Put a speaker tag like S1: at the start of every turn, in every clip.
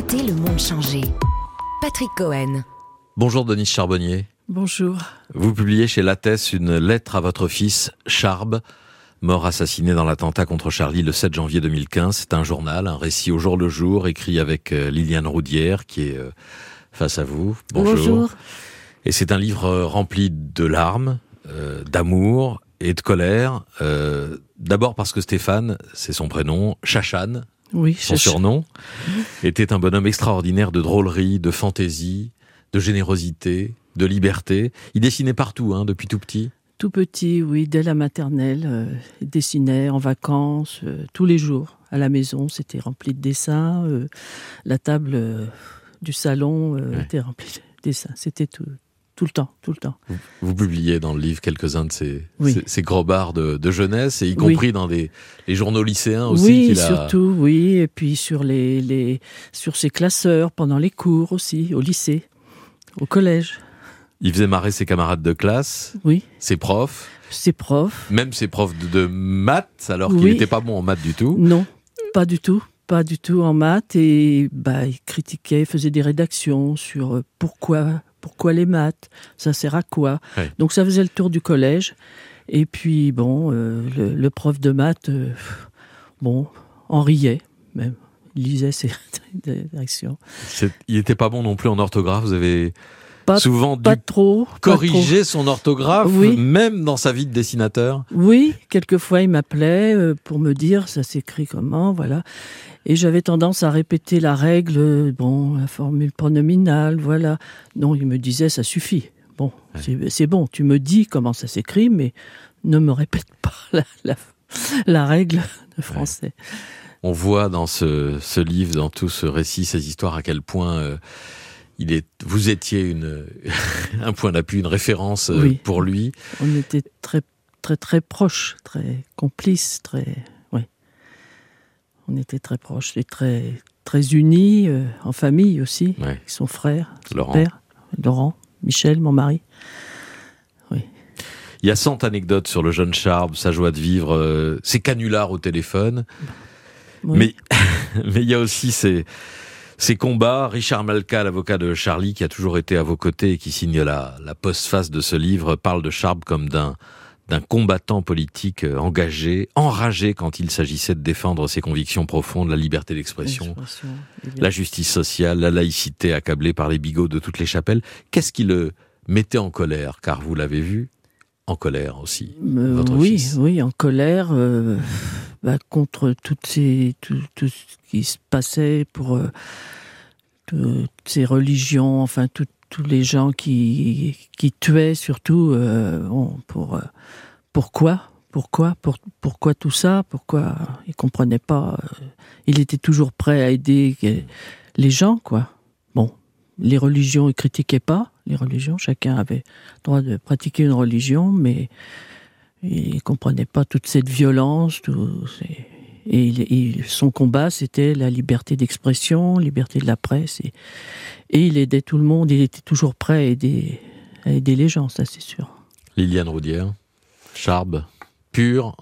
S1: Écoutez le monde changer. Patrick Cohen.
S2: Bonjour Denis Charbonnier.
S3: Bonjour.
S2: Vous publiez chez Lattès une lettre à votre fils, Charb, mort assassiné dans l'attentat contre Charlie le 7 janvier 2015. C'est un journal, un récit au jour le jour, écrit avec euh, Liliane Roudière, qui est euh, face à vous. Bonjour.
S3: Bonjour.
S2: Et c'est un livre euh, rempli de larmes, d'amour et de colère. D'abord parce que Stéphane, c'est son prénom, Chachane,
S3: oui,
S2: son surnom, était un bonhomme extraordinaire de drôlerie, de fantaisie, de générosité, de liberté. Il dessinait partout, hein, depuis tout petit.
S3: Tout petit, oui, dès la maternelle, euh, il dessinait en vacances, euh, tous les jours. À la maison, c'était rempli de dessins. Euh, la table du salon
S2: Ouais.
S3: était remplie de dessins. C'était tout, tout le temps, tout le temps.
S2: Vous, vous publiez dans le livre quelques-uns de ces,
S3: Oui.
S2: ces, ces gros bars de, de jeunesse, et y
S3: Oui.
S2: compris dans des, les journaux lycéens aussi.
S3: oui,
S2: qu'il a...
S3: surtout, oui. Et puis sur les, les, sur ses classeurs pendant les cours aussi, au lycée, au collège.
S2: Il faisait marrer ses camarades de classe,
S3: Oui,
S2: ses profs,
S3: ses profs.
S2: même ses profs de, de maths, alors qu'il
S3: Oui.
S2: n'était pas bon en maths du tout.
S3: Non, pas du tout. Pas du tout en maths. Et bah, il critiquait, faisait des rédactions sur euh, pourquoi, pourquoi les maths, ça sert à quoi. Donc ça faisait le tour du collège. Et puis, bon, euh, le, le prof de maths, euh, bon, en riait même. Il lisait ses.
S2: C'est- Il n'était pas bon non plus en orthographe. Vous avez
S3: Pas-
S2: souvent dû
S3: Pas trop. pas trop.
S2: corriger son orthographe,
S3: Oui.
S2: même dans sa vie de dessinateur.
S3: Oui, quelquefois il m'appelait euh, pour me dire ça s'écrit comment, voilà. Et j'avais tendance à répéter la règle, euh, bon, la formule pronominale, voilà. Non, il me disait ça suffit. Bon,
S2: Ouais.
S3: c'est- bon, tu me dis comment ça s'écrit, mais ne me répète pas la, la- la règle de français.
S2: On voit dans ce, ce livre, dans tout ce récit, ces histoires, à quel point euh, il est, vous étiez une, un point d'appui, une référence euh,
S3: Oui.
S2: pour lui.
S3: On était très, très, très proches, très complices, très, oui. On était très proches et très, très unis, euh, en famille aussi,
S2: Ouais.
S3: avec son frère, son
S2: Laurent.
S3: père, Laurent, Michel, mon mari.
S2: Il y a 100 anecdotes sur le jeune Charb, sa joie de vivre, euh, ses canulars au téléphone.
S3: Oui.
S2: Mais, mais il y a aussi ces, ces combats. Richard Malka, l'avocat de Charlie, qui a toujours été à vos côtés et qui signe la, la postface de ce livre, parle de Charb comme d'un d'un combattant politique euh, engagé, enragé quand il s'agissait de défendre ses convictions profondes, la liberté d'expression, la justice sociale, la laïcité accablée par les bigots de toutes les chapelles. Qu'est-ce qui le mettait en colère Car vous l'avez vu, en colère aussi.
S3: Euh,
S2: votre
S3: oui,
S2: fils?
S3: oui, en colère euh, bah, contre toutes ces, tout, ce qui se passait pour euh, toutes ces religions, enfin tous les gens qui, qui tuaient surtout. euh, bon, pour euh, pourquoi, pourquoi, pour, pourquoi tout ça Pourquoi il comprenait pas euh, Il était toujours prêt à aider les gens, quoi. Bon, les religions, il critiquait pas les religions. Chacun avait le droit de pratiquer une religion, mais il comprenait pas toute cette violence, tout et, il- il- son combat, c'était la liberté d'expression, liberté de la presse, et, et il aidait tout le monde. Il était toujours prêt à aider, à aider les gens, ça c'est sûr.
S2: Liliane Roudière, Charb, pur,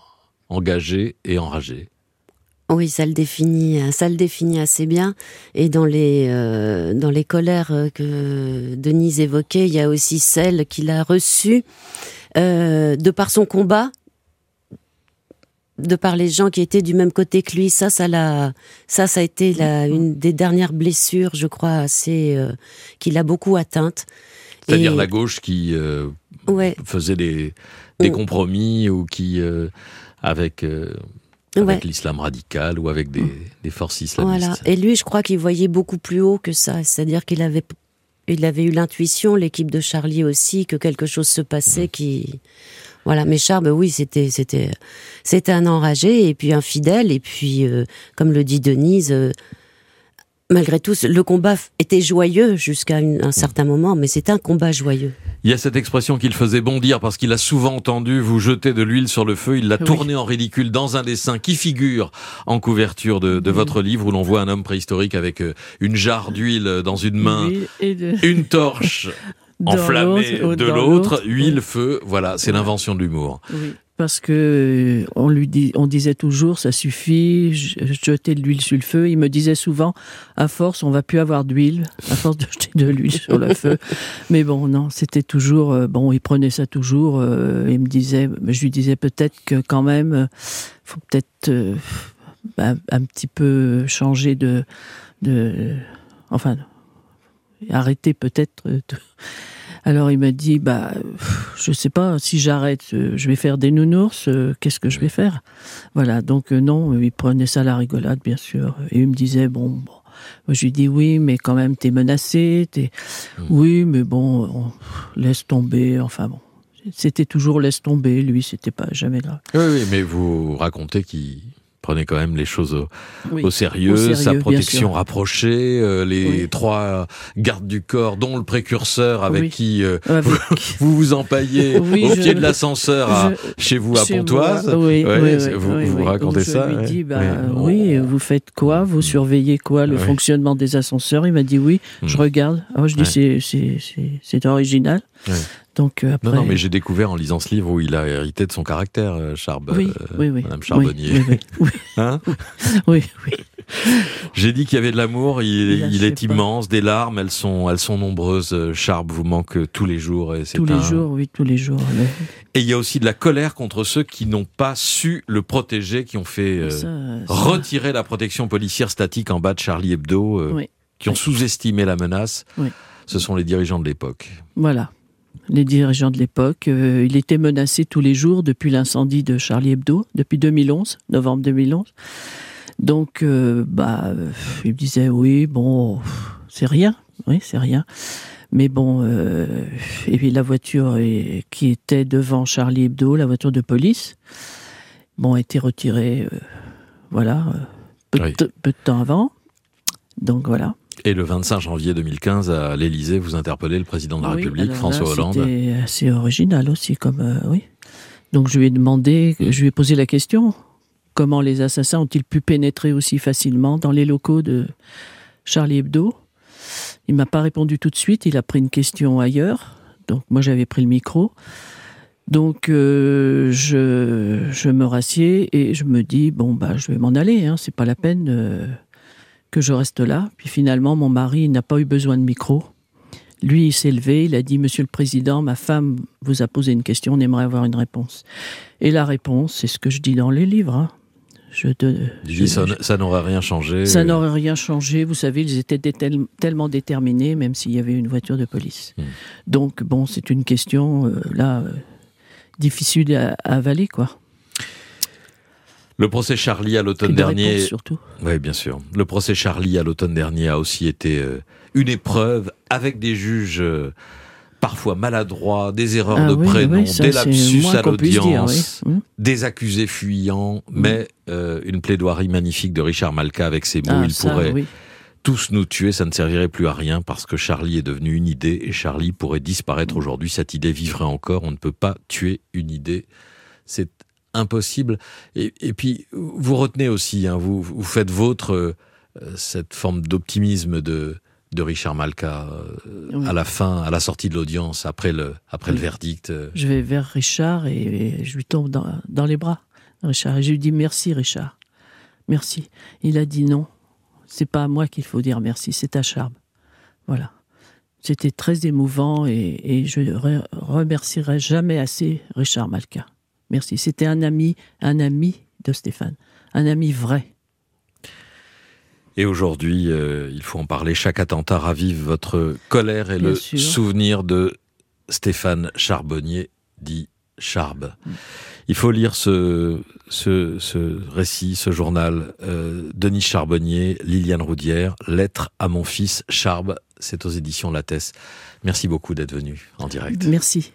S2: engagé et enragé.
S4: Oui, ça le définit, ça le définit assez bien. Et dans les euh, dans les colères que Denise évoquait, il y a aussi celle qu'il a reçue euh, de par son combat, de par les gens qui étaient du même côté que lui. Ça, ça l'a, ça, ça a été la, une des dernières blessures, je crois, assez euh, qui l'a beaucoup atteinte.
S2: C'est-à-dire
S4: Et-
S2: la gauche qui euh,
S4: Ouais,
S2: faisait des, des compromis ou qui, euh, avec, avec
S4: ouais.
S2: l'islam radical ou avec des, des forces islamistes.
S4: Voilà. Et lui, je crois qu'il voyait beaucoup plus haut que ça. C'est-à-dire qu'il avait, il avait eu l'intuition, l'équipe de Charlie aussi, que quelque chose se passait qui. Voilà. Mais Charb, oui, c'était, c'était, c'était un enragé et puis un fidèle. Et puis, euh, comme le dit Denise, euh, malgré tout, le combat était joyeux jusqu'à un certain moment, mais c'est un combat joyeux.
S2: Il y a cette expression qu'il faisait bondir parce qu'il a souvent entendu vous jeter de l'huile sur le feu. Il l'a
S3: Oui.
S2: tourné en ridicule dans un dessin qui figure en couverture de, de
S3: Oui.
S2: votre livre où l'on voit un homme préhistorique avec euh, une jarre d'huile dans une main,
S3: Oui, et de-
S2: une torche enflammée de l'autre, huile, feu. Voilà, c'est
S3: Ouais.
S2: l'invention de l'humour.
S3: Parce que euh, on lui disait toujours, ça suffit, jeter de l'huile sur le feu. Il me disait souvent, à force, on va plus avoir d'huile, à force de jeter de l'huile sur le feu. Mais bon, non, c'était toujours, euh, bon, il prenait ça toujours. Euh, il me disait, je lui disais peut-être que quand même, faut peut-être un petit peu changer de, enfin, arrêter peut-être alors il m'a dit, bah, je sais pas, si j'arrête, euh, je vais faire des nounours, euh, qu'est-ce que je vais faire? Voilà, donc euh, non, il prenait ça à la rigolade, bien sûr. Et il me disait, bon, bon. Moi, je lui dis oui, mais quand même, t'es menacé, t'es... Mmh. Oui, mais bon, laisse tomber, enfin bon. C'était toujours laisse tomber, lui, c'était pas jamais grave.
S2: Oui, oui, mais vous racontez qu'il prenait quand même les choses au, sérieux, sa protection rapprochée, euh, les trois gardes du corps, dont le précurseur avec qui euh, vous, vous empaillez au pied de l'ascenseur chez vous à Pontoise. vous, vous racontez ça.
S3: Je lui dis, bah, oui, vous faites quoi? Vous surveillez quoi Le fonctionnement des ascenseurs? Il m'a dit oui. Je hmm. regarde. Alors je dis c'est original. Donc euh, après...
S2: Non, non, mais j'ai découvert en lisant ce livre où il a hérité de son caractère, euh, Charb,
S3: oui,
S2: euh,
S3: oui, oui,
S2: Madame Charbonnier.
S3: Oui, oui,
S2: hein
S3: oui, oui.
S2: J'ai dit qu'il y avait de l'amour, il, il est immense, des larmes, elles sont, elles sont nombreuses. Charb vous manque tous les jours. Et
S3: tous les jours, oui, tous les jours.
S2: Et il y a aussi de la colère contre ceux qui n'ont pas su le protéger, qui ont fait retirer la protection policière statique en bas de Charlie Hebdo, qui ont sous-estimé la menace. Ce sont les dirigeants de l'époque.
S3: Voilà les dirigeants de l'époque. Euh, il était menacé tous les jours depuis l'incendie de Charlie Hebdo, depuis 2011, novembre 2011. Donc, euh, bah, euh, il me disait oui, bon, c'est rien, oui, c'est rien. Mais bon, et puis la voiture qui était devant Charlie Hebdo, la voiture de police, bon, a été retirée, voilà, peu, peu de temps avant. Donc voilà.
S2: Et le 25 janvier 2015, à l'Élysée, vous interpellez le président de la République, François Hollande.
S3: C'était assez original aussi, comme euh, oui. Donc je lui ai demandé, mm. je lui ai posé la question comment les assassins ont-ils pu pénétrer aussi facilement dans les locaux de Charlie Hebdo? Il m'a pas répondu tout de suite. Il a pris une question ailleurs. Donc moi j'avais pris le micro. Donc euh, je, je me rassieds et je me dis bon bah je vais m'en aller. Hein, c'est pas la peine. Euh, que je reste là. Puis finalement, mon mari n'a pas eu besoin de micro. Lui, il s'est levé, il a dit Monsieur le Président, ma femme vous a posé une question, on aimerait avoir une réponse. Et la réponse, c'est ce que je dis dans les livres. Hein.
S2: Je, ça, n'aurait rien changé.
S3: Ça n'aurait rien changé. Vous savez, ils étaient tellement déterminés, même s'il y avait une voiture de police. Hmm. Donc, bon, c'est une question, euh, là, euh, difficile à, à avaler, quoi.
S2: Le procès Charlie à l'automne dernier.
S3: Surtout.
S2: Oui, bien sûr. Le procès Charlie à l'automne dernier a aussi été euh, une épreuve avec des juges euh, parfois maladroits, des erreurs
S3: ah
S2: de prénom,
S3: des
S2: lapsus à l'audience, hum. des accusés fuyants, hum. mais euh, une plaidoirie magnifique de Richard Malka avec ses mots. Ah, Il pourrait tous nous tuer, ça ne servirait plus à rien parce que Charlie est devenu une idée et Charlie pourrait disparaître aujourd'hui. Cette idée vivrait encore. On ne peut pas tuer une idée. C'est impossible. Et, puis, vous retenez aussi, hein, vous, vous, faites vôtre euh, cette forme d'optimisme de, de Richard Malka euh, à la fin, à la sortie de l'audience, après le, après le verdict. Euh.
S3: Je vais vers Richard et, je lui tombe dans, dans, les bras, Richard. Et je lui dis merci, Richard. Merci. Il a dit non. C'est pas à moi qu'il faut dire merci, c'est à Charb. Voilà. C'était très émouvant et, et je ne remercierai jamais assez Richard Malka. Merci. C'était un ami, un ami de Stéphane, un ami vrai.
S2: Et aujourd'hui, euh, il faut en parler. Chaque attentat ravive votre colère et le souvenir de Stéphane Charbonnier, dit Charbe. Mm. Il faut lire ce, ce, récit, ce journal. Euh, Denis Charbonnier, Liliane Roudière, Lettre à mon fils Charbe. C'est aux éditions Lattès. Merci beaucoup d'être venu en direct.
S3: Merci.